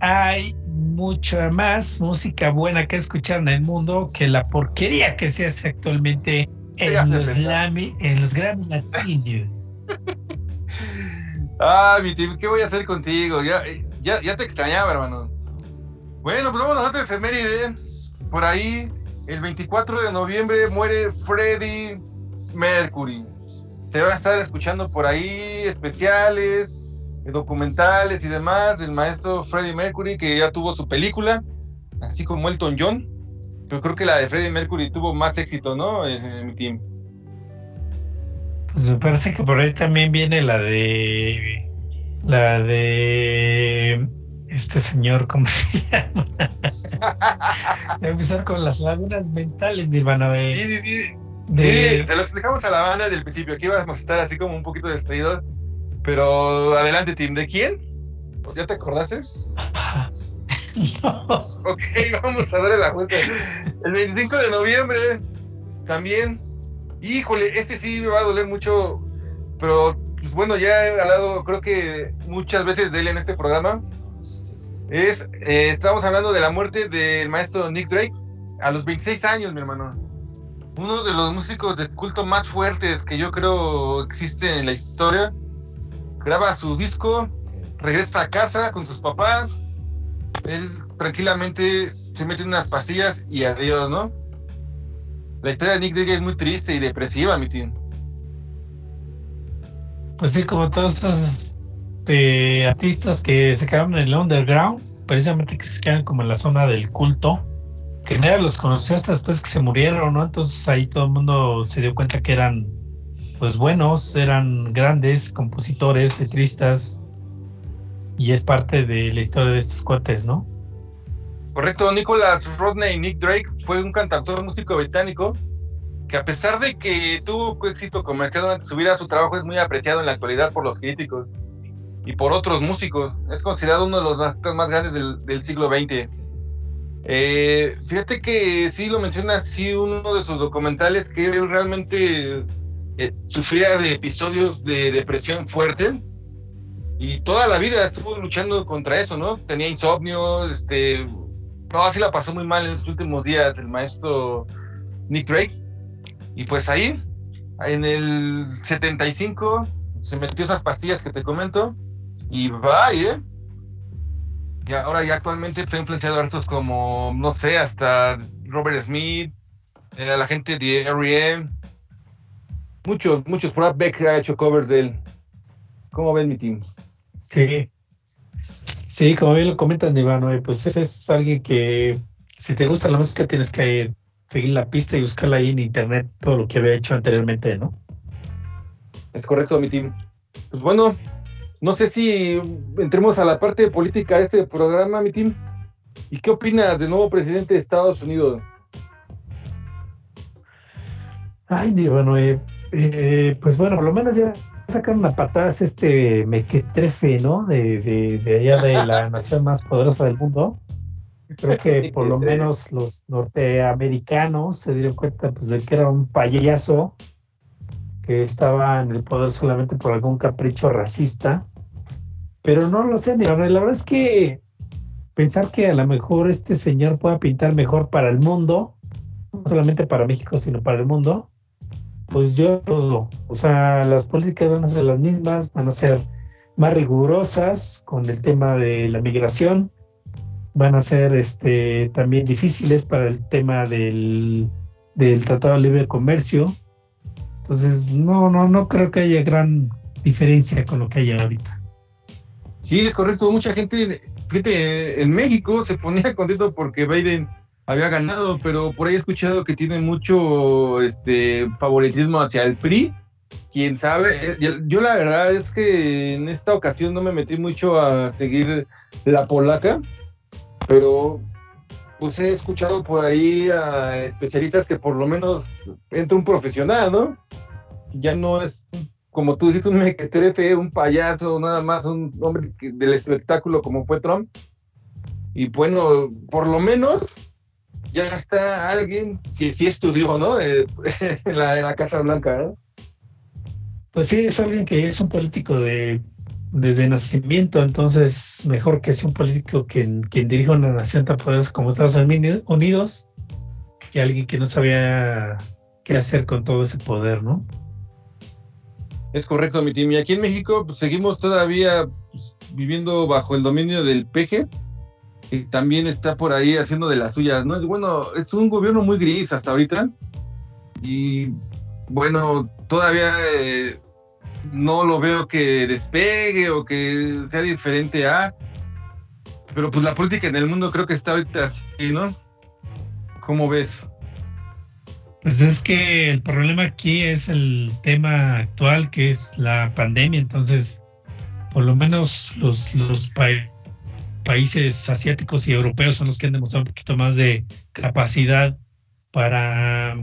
hay mucha más música buena que escuchar en el mundo que la porquería que se hace actualmente en los. Grammy- en los Grammy latinos. [LAUGHS] Ah, mi Tim, ¿qué voy a hacer contigo? Ya, ya, ya te extrañaba, hermano. Bueno, pues vamos a otra efeméride. Por ahí, el 24 de noviembre muere Freddie Mercury. Se va a estar escuchando por ahí especiales, eh, documentales y demás del maestro Freddie Mercury, que ya tuvo su película, así como Elton John. Pero creo que la de Freddie Mercury tuvo más éxito, ¿no? Eh, mi team. Pues me parece que por ahí también viene la de. La de. Este señor, ¿cómo se [LAUGHS] llama? A empezar con las lagunas mentales, mi hermano. eh, Sí, sí, sí. de- Sí, se lo explicamos a la banda desde el principio. Aquí íbamos a estar así como un poquito distraídos. Pero adelante, Tim. ¿De quién? ¿Ya te acordaste? No. [LAUGHS] Ok, vamos a darle la vuelta. El 25 de noviembre también. Híjole, este sí me va a doler mucho. Pero, pues bueno, ya he hablado, creo que muchas veces de él en este programa. Es, eh, estamos hablando de la muerte del maestro Nick Drake a los 26 años, mi hermano. Uno de los músicos de culto más fuertes que yo creo existe en la historia. Graba su disco, regresa a casa con sus papás. Él tranquilamente se mete unas pastillas y adiós, ¿no? La historia de Nick Drake es muy triste y depresiva, mi tío. Pues sí, como todos esos eh, artistas que se quedaron en el underground, precisamente que se quedan como en la zona del culto, que nadie los conoció hasta después que se murieron, ¿no? Entonces ahí todo el mundo se dio cuenta que eran, pues buenos, eran grandes compositores, letristas, y es parte de la historia de estos cuates, ¿no? Correcto, Nicholas Rodney Nick Drake fue un cantautor músico británico que a pesar de que tuvo éxito comercial durante su vida, su trabajo es muy apreciado en la actualidad por los críticos y por otros músicos. Es considerado uno de los más grandes del, del siglo XX. Eh, fíjate que sí lo menciona, sí, uno de sus documentales que él realmente eh, sufría de episodios de depresión fuerte y toda la vida estuvo luchando contra eso, ¿no? Tenía insomnio, este, no, así la pasó muy mal en los últimos días el maestro Nick Drake. Y pues ahí, en el 75, se metió esas pastillas que te comento. Y va, ¿eh? Y ahora ya actualmente está influenciado artistas como, no sé, hasta Robert Smith, eh, la gente de R.E.M. Muchos, muchos. Por ahí Beck ha hecho covers de él. ¿Cómo ven mi team? Sí. Sí, como bien lo comentan, Iván, pues ese es alguien que si te gusta la música tienes que seguir la pista y buscarla ahí en internet, todo lo que había hecho anteriormente, ¿no? Es correcto, mi team. Pues bueno, no sé si entremos a la parte política de este programa, mi team. ¿Y qué opinas del nuevo presidente de Estados Unidos? Ay, bueno, eh, eh, pues bueno, por lo menos ya sacaron a patadas este mequetrefe, ¿no? De, de, de allá de la [LAUGHS] nación más poderosa del mundo. Creo que [LAUGHS] por lo menos los norteamericanos se dieron cuenta pues, de que era un payaso que estaba en el poder solamente por algún capricho racista. Pero no lo sé, ni la verdad es que pensar que a lo mejor este señor pueda pintar mejor para el mundo, no solamente para México, sino para el mundo, pues yo dudo. O sea, las políticas van a ser las mismas, van a ser más rigurosas con el tema de la migración, van a ser este también difíciles para el tema del, del Tratado de Libre Comercio. Entonces, no, no, no creo que haya gran diferencia con lo que hay ahorita. Sí, es correcto. Mucha gente, fíjate, en México se ponía [LAUGHS] contento porque Biden había ganado, pero por ahí he escuchado que tiene mucho este favoritismo hacia el PRI. Quién sabe. Eh, Yo, la verdad es que en esta ocasión no me metí mucho a seguir la polaca, pero pues he escuchado por ahí a especialistas que por lo menos entra un profesional, ¿no? Ya no es como tú dices, un mequetrefe, un payaso, nada más un hombre del espectáculo como fue Trump. Y bueno, por lo menos ya está alguien que sí estudió, ¿no? Eh, [LAUGHS] en, la, en la Casa Blanca, ¿no? Pues sí, es alguien que es un político de desde nacimiento, entonces mejor que sea un político quien, quien dirija una nación tan poderosa como Estados Uni- Unidos que alguien que no sabía qué hacer con todo ese poder, ¿no? Es correcto, mi team. Y aquí en México pues, seguimos todavía pues, viviendo bajo el dominio del PG, que también está por ahí haciendo de las suyas, ¿no? Y bueno, es un gobierno muy gris hasta ahorita. Y bueno, todavía eh, no lo veo que despegue o que sea diferente a. Pero pues la política en el mundo creo que está ahorita así, ¿no? ¿Cómo ves? Pues es que el problema aquí es el tema actual, que es la pandemia. Entonces, por lo menos los, los pa- países asiáticos y europeos son los que han demostrado un poquito más de capacidad para,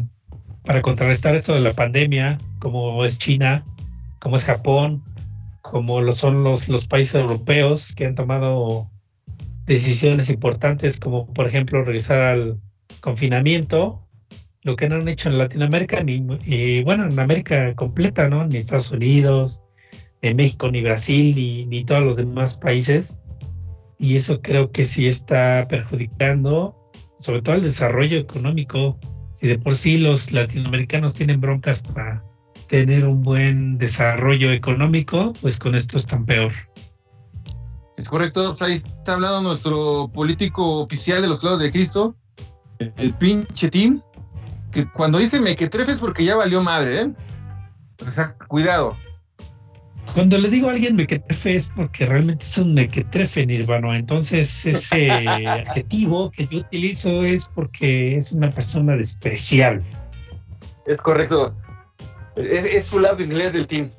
para contrarrestar esto de la pandemia, como es China, como es Japón, como lo son los, los países europeos que han tomado decisiones importantes, como por ejemplo regresar al confinamiento lo que no han hecho en Latinoamérica, ni, y bueno, en América completa, ¿no? Ni Estados Unidos, ni México, ni Brasil, ni, ni todos los demás países. Y eso creo que sí está perjudicando, sobre todo el desarrollo económico. Si de por sí los latinoamericanos tienen broncas para tener un buen desarrollo económico, pues con esto están peor. Es correcto, pues ahí está hablando nuestro político oficial de los clavos de Cristo, el, el pinche team, que cuando dice mequetrefe es porque ya valió madre, ¿eh? O sea, cuidado. Cuando le digo a alguien mequetrefe es porque realmente es un mequetrefe, Nirvana. Entonces, ese [LAUGHS] adjetivo que yo utilizo es porque es una persona despreciable. Es correcto. Es, es su lado inglés del team.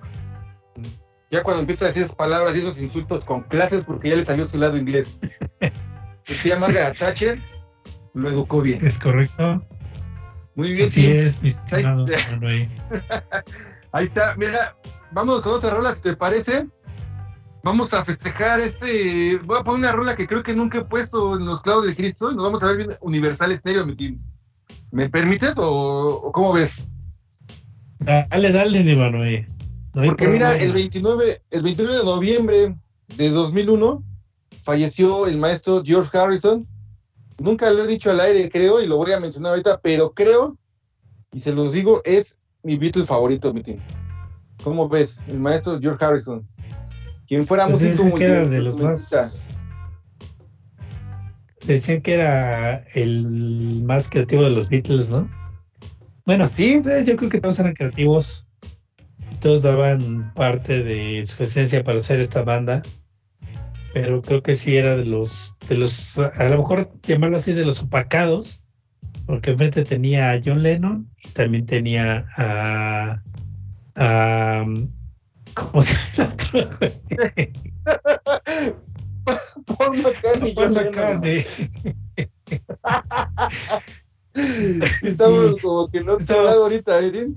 Ya cuando empieza a decir esas palabras y esos insultos con clases, porque ya le salió su lado inglés. [LAUGHS] El tía Margaret Thatcher lo educó bien. ¿Es correcto? Muy bien, Así team. es, mi estimado. Ahí está, [LAUGHS] mira, vamos con otra rola, si te parece. Vamos a festejar este. Voy a poner una rola que creo que nunca he puesto en los clavos de Cristo y nos vamos a ver bien Universal Estéreo, mi team. ¿Me permites o, o cómo ves? Dale, dale, Nirvana. No hay Porque mira, el 29, el 29 de noviembre de 2001 falleció el maestro George Harrison. Nunca lo he dicho al aire, creo, y lo voy a mencionar ahorita, pero creo, y se los digo, es mi Beatle favorito, mi team. ¿Cómo ves? El maestro George Harrison. Quien fuera Pues músico dicen que era de los más. Decían que era el más creativo de los Beatles, ¿no? Bueno, ¿Sí? pues, yo creo que todos eran creativos. Todos daban parte de su esencia para hacer esta banda. Pero creo que sí era de los, de los, a lo mejor llamarlo así, de los opacados. Porque enfrente tenía a John Lennon y también tenía a. a ¿Cómo se llama? Paul McCartney, Paul. McCartney. [LAUGHS] Estamos Sí. como que Estamos- lado ahorita, ¿eh?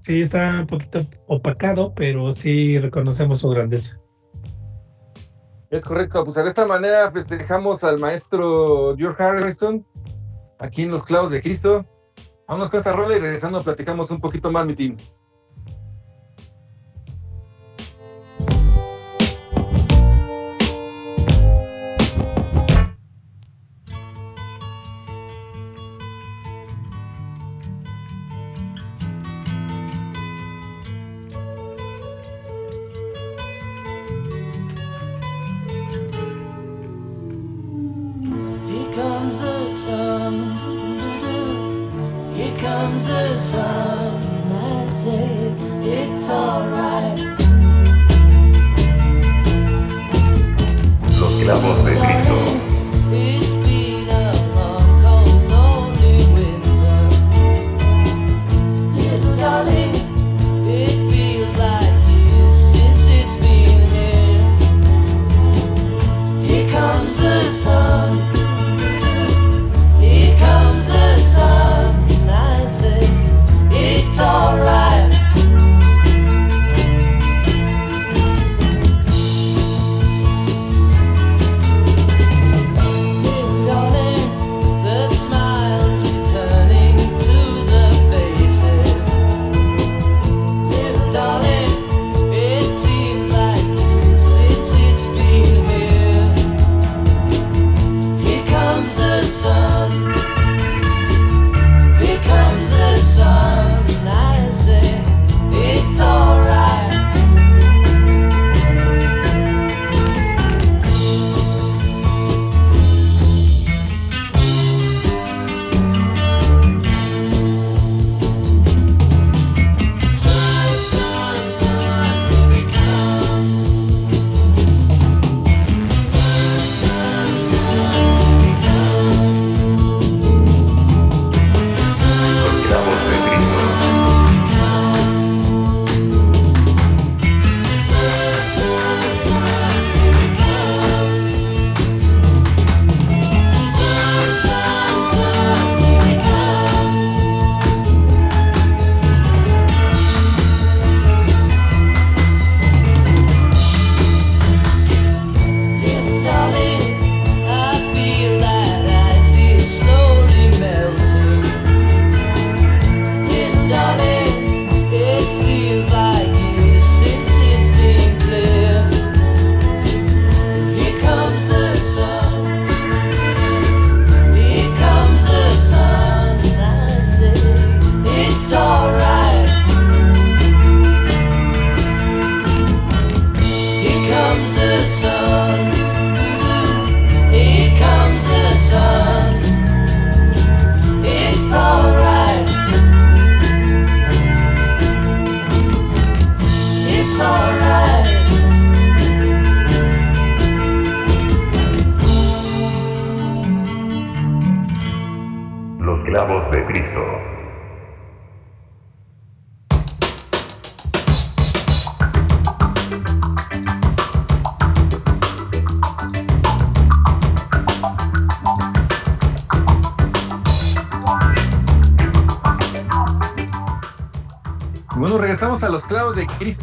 Sí, está un poquito opacado, pero sí reconocemos su grandeza. Es correcto, pues de esta manera festejamos al maestro George Harrison aquí en los clavos de Cristo. Vamos con esta rola y regresando platicamos un poquito más, mi team.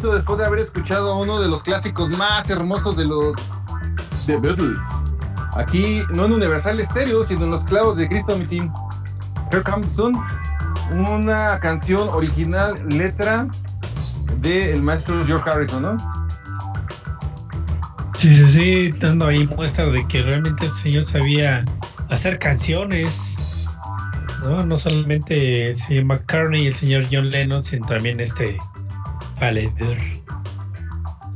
De después de haber escuchado uno de los clásicos más hermosos de los The Beatles. Aquí, no en Universal Stereo, sino en los clavos de Cristo, mi team. Here Comes Sun, una canción original, letra del maestro George Harrison, ¿no? Sí, sí, sí, dando ahí muestra de que realmente este señor sabía hacer canciones. No, no solamente el señor McCartney y el señor John Lennon, sino también este valedor.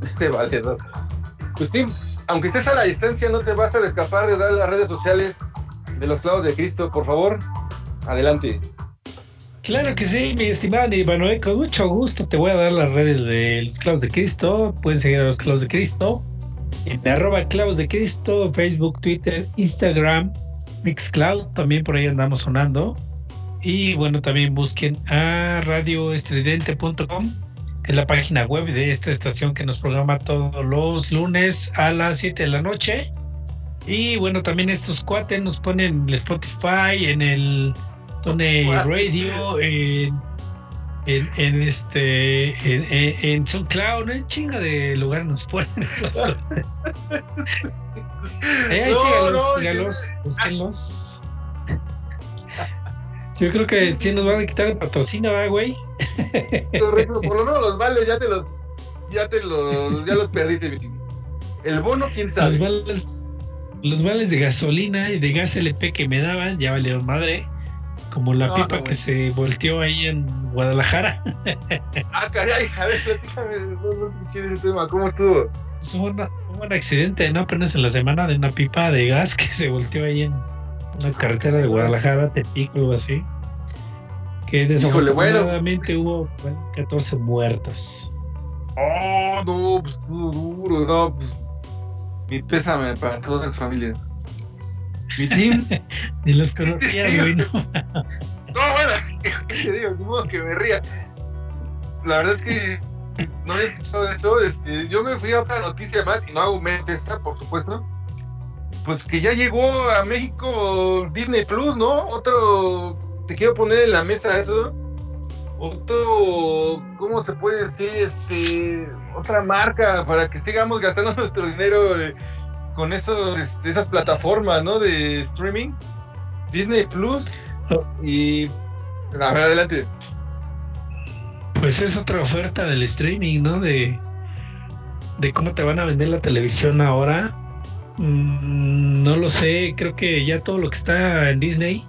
Este valedor. Pues Tim, aunque estés a la distancia, no te vas a escapar de dar las redes sociales de los clavos de Cristo, por favor. Adelante. Claro que sí, mi estimado Ivanoe, con mucho gusto te voy a dar las redes de los clavos de Cristo. Pueden seguir a los clavos de Cristo en arroba clavos de Cristo, Facebook, Twitter, Instagram, Mixcloud, también por ahí andamos sonando. Y bueno, también busquen a radioestridente.com, es la página web de esta estación que nos programa todos los lunes a las 7 de la noche. Y bueno, también estos cuates nos ponen en el Spotify, en el Tone. Radio, en, en, en este, en, en, en SoundCloud, en chinga de lugares nos ponen. Ahí, [LAUGHS] ahí No, sígalos, no, sígalos, búsquenlos. Yo creo que sí nos van a quitar el patrocinio, ¿verdad, güey? [LAUGHS] Correcto, por lo menos los vales ya te los, ya te los, ya los perdiste, mi team. El bono, quién Los sabe. vales, los vales de gasolina y de gas LP que me daban ya valieron madre. Como la No, pipa no, que se volteó ahí en Guadalajara. [LAUGHS] Ah, caray, a ver, platícame, no, escuché ese tema, ¿cómo estuvo? Es un, un buen accidente, ¿no? Apenas en la semana de una pipa de gas [LAUGHS] que se volteó ahí en una carretera de Guadalajara, Tepico, algo así. Que bueno. desafortunadamente hubo bueno, 14 muertos. Oh, no, pues estuvo duro, no, pues. Mi pésame para todas las familias. Mi team. [LAUGHS] Ni los conocías, güey. ¿no? [LAUGHS] No, bueno, ¿qué te digo? Ni modo que me ría. La verdad es que no había escuchado eso. Este, yo me fui a otra noticia más, y no hago mente esta, por supuesto. Pues que ya llegó a México Disney Plus, ¿no? Otro. Te quiero poner en la mesa eso. Otro. ¿Cómo se puede decir? Este. Otra marca para que sigamos gastando [LAUGHS] nuestro dinero eh, con esos, este, esas plataformas, ¿no? De streaming. Disney Plus. Y. A ver, adelante. Pues es otra oferta del streaming, ¿no? De, de cómo te van a vender la televisión ahora. Mm, no lo sé, creo que ya todo lo que está en Disney,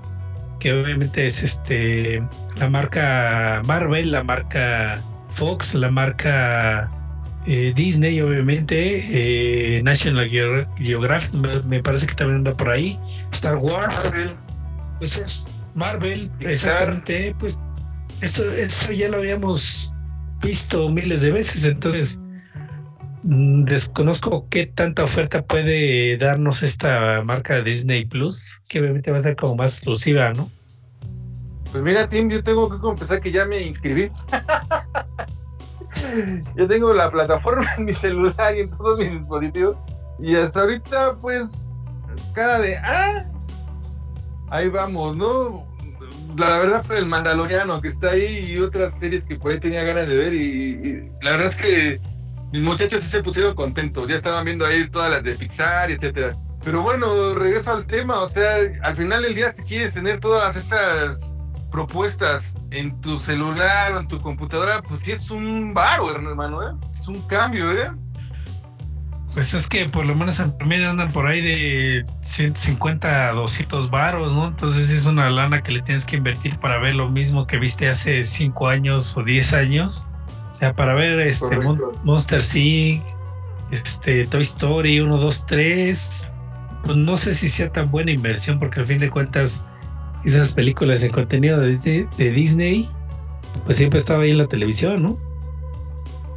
que obviamente es este la marca Marvel, la marca Fox, la marca eh, Disney, obviamente, eh, National Geo- Geographic, me, me parece que también anda por ahí, Star Wars, pues es Marvel, exactamente, pues eso, eso ya lo habíamos visto miles de veces, entonces desconozco qué tanta oferta puede darnos esta marca Disney Plus, que obviamente va a ser como más exclusiva, ¿no? Pues mira, Tim, yo tengo que confesar que ya me inscribí. [LAUGHS] yo tengo la plataforma en mi celular y en todos mis dispositivos. Y hasta ahorita, pues, cara de, ah, ahí vamos, ¿no? La verdad fue el Mandaloriano que está ahí y otras series que por ahí tenía ganas de ver. Y la verdad es que mis muchachos sí se pusieron contentos. Ya estaban viendo ahí todas las de Pixar, etcétera. Pero bueno, regreso al tema. O sea, al final del día, si quieres tener todas estas propuestas en tu celular o en tu computadora, pues sí es un varo, hermano, ¿eh? Es un cambio, ¿eh? Pues es que por lo menos en promedio andan por ahí de 150 a 200 varos, ¿no? Entonces es una lana que le tienes que invertir para ver lo mismo que viste hace 5 años o 10 años. Sea, para ver este. Mon- Monster Inc., este Toy Story 1, 2, 3. Pues no sé si sea tan buena inversión porque al fin de cuentas esas películas en contenido de Disney, de Disney pues siempre estaba ahí en la televisión, ¿no?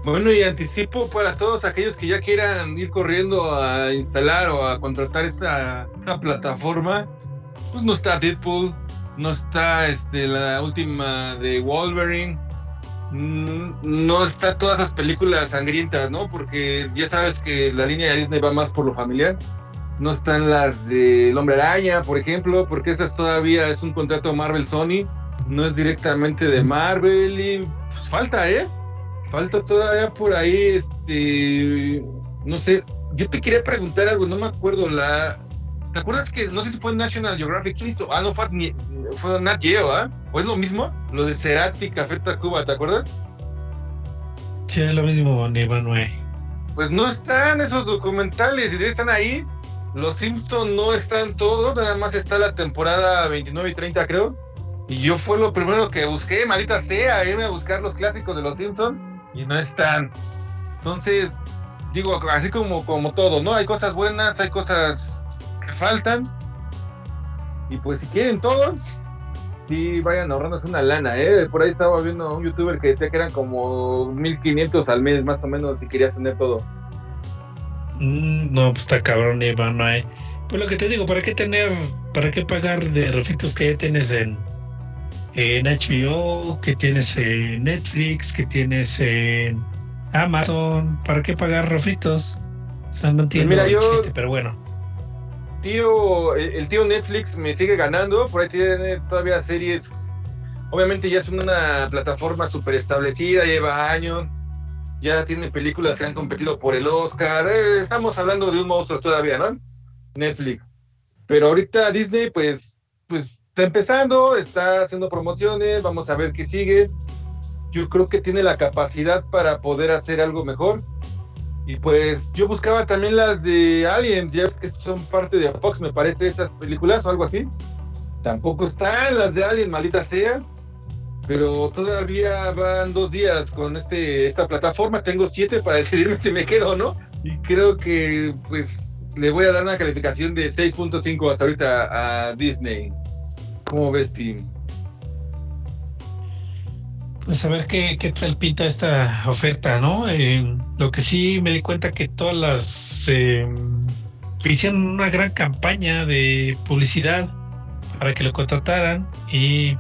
Bueno, y anticipo para todos aquellos que ya quieran ir corriendo a instalar o a contratar esta, esta plataforma, pues no está Deadpool, no está este, la última de Wolverine, no está todas esas películas sangrientas, ¿no? Porque ya sabes que la línea de Disney va más por lo familiar. No están las de El Hombre Araña, por ejemplo, porque esas todavía es un contrato Marvel-Sony, no es directamente de Marvel y pues falta, ¿eh? Falta todavía por ahí, este, no sé, yo te quería preguntar algo, no me acuerdo, la, ¿te acuerdas que, no sé si fue National Geographic Kids o, ah, no, fue, ni- fue Nat Geo, ¿ah? ¿O es lo mismo? Lo de Cerati, Café Tacuba, ¿te acuerdas? Sí, es lo mismo, ni Manuel. Pues no están esos documentales, y están ahí, los Simpsons no están todos, nada más está la temporada 29 y 30 creo, y yo fue lo primero que busqué, maldita sea, irme a buscar los clásicos de los Simpsons, y no están. Entonces, digo, así como, como todo, ¿no? Hay cosas buenas, hay cosas faltan. Y pues si quieren todos, sí vayan ahorrándose una lana, ¿eh? Por ahí estaba viendo a un youtuber que decía que eran como 1500 al mes, más o menos, si querías tener todo. Mm, no, pues está cabrón, ni Manuel. Pues lo que te digo, ¿para qué tener, para qué pagar de refritos que ya tienes en, en HBO, que tienes en Netflix, que tienes en Amazon? ¿Para qué pagar refritos? O sea, no entiendo mira, el yo- chiste, pero bueno. Tío, el, tío Netflix me sigue ganando, por ahí tiene todavía series. Obviamente ya es una plataforma súper establecida, lleva años. Ya tiene películas que han competido por el Oscar. eh, estamos hablando de un monstruo todavía, ¿no? Netflix. Pero ahorita Disney, pues, pues está empezando, está haciendo promociones, vamos a ver qué sigue. Yo creo que tiene la capacidad para poder hacer algo mejor. Y pues yo buscaba también las de Alien, ya ves que son parte de Fox, me parece, esas películas o algo así. Tampoco están las de Alien, maldita sea. Pero todavía van dos días con este esta plataforma. Tengo siete para [LAUGHS] decidirme si me quedo o no. Y creo que pues le voy a dar una calificación de 6.5 hasta ahorita a Disney. ¿Cómo ves, Tim? Pues a ver qué, qué tal pinta esta oferta, ¿no? Eh, lo que sí me di cuenta que todas las... eh, hicieron una gran campaña de publicidad para que lo contrataran y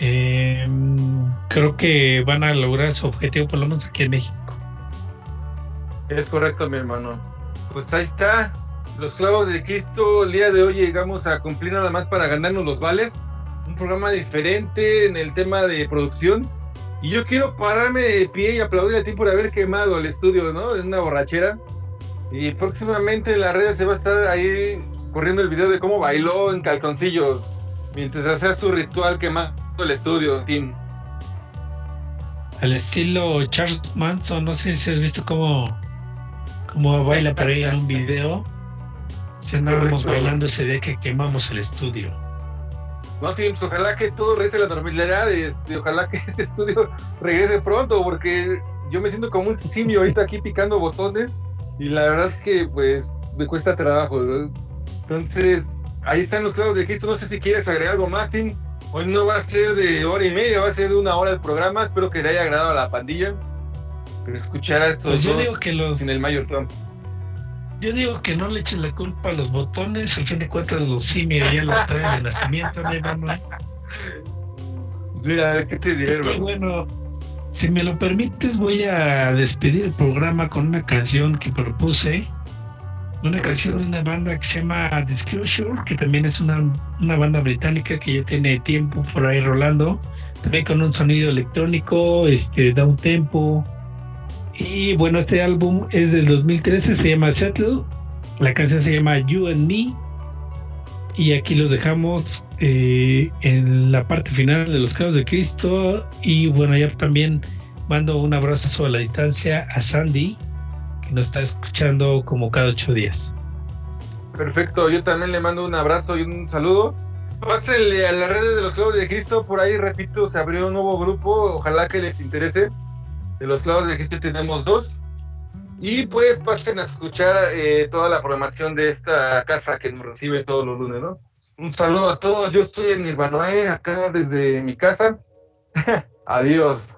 eh, creo que van a lograr su objetivo por lo menos aquí en México. Es correcto, mi hermano. Pues ahí está. Los clavos de Cristo, el día de hoy llegamos a cumplir nada más para ganarnos los vales. Programa diferente en el tema de producción. Y yo quiero pararme de pie y aplaudir a ti por haber quemado el estudio, ¿no? Es una borrachera. Y próximamente en las redes se va a estar ahí corriendo el video de cómo bailó en calzoncillos mientras hacía su ritual quemando el estudio, Tim. Al estilo Charles Manson, no sé si has visto cómo, cómo baila por ahí en un video. Si andábamos bailando ese día que quemamos el estudio. No, Tim, pues ojalá que todo regrese a la normalidad. Este, ojalá que [LAUGHS] este estudio regrese pronto, porque yo me siento como un simio ahorita aquí picando botones. Y la verdad es que, pues, me cuesta trabajo. ¿no? Entonces, ahí están los clavos de Cristo. No sé si quieres agregar algo más, Tim. Hoy no va a ser de hora y media, va a ser de una hora el programa. Espero que le haya agradado a la pandilla. Pero escuchar a estos Pues yo digo que los, sin el Mayor Trump. Yo digo que no le echen la culpa a los botones, al fin de cuentas los simios ya lo traen de nacimiento, mi hermano. Mira, ¿qué te diré, hermano? bueno, si me lo permites, voy a despedir el programa con una canción que propuse. Una canción de una banda que se llama Disclosure, que también es una, una banda británica que ya tiene tiempo por ahí rolando. También con un sonido electrónico, este, da un tempo. Y bueno, este álbum es del 2013, se llama Settle. La canción se llama You and Me. Y aquí los dejamos eh, en la parte final de los clavos de Cristo. Y bueno, ya también mando un abrazo a la distancia a Sandy, que nos está escuchando como cada ocho días. Perfecto, yo también le mando un abrazo y un saludo. Pásenle a las redes de los clavos de Cristo, por ahí repito, se abrió un nuevo grupo, ojalá que les interese. De los clavos de Cristo tenemos dos. Y pues pasen a escuchar eh, toda la programación de esta casa que nos recibe todos los lunes, ¿no? Un saludo a todos, yo estoy en Nirvanoe, acá desde mi casa. [LAUGHS] Adiós.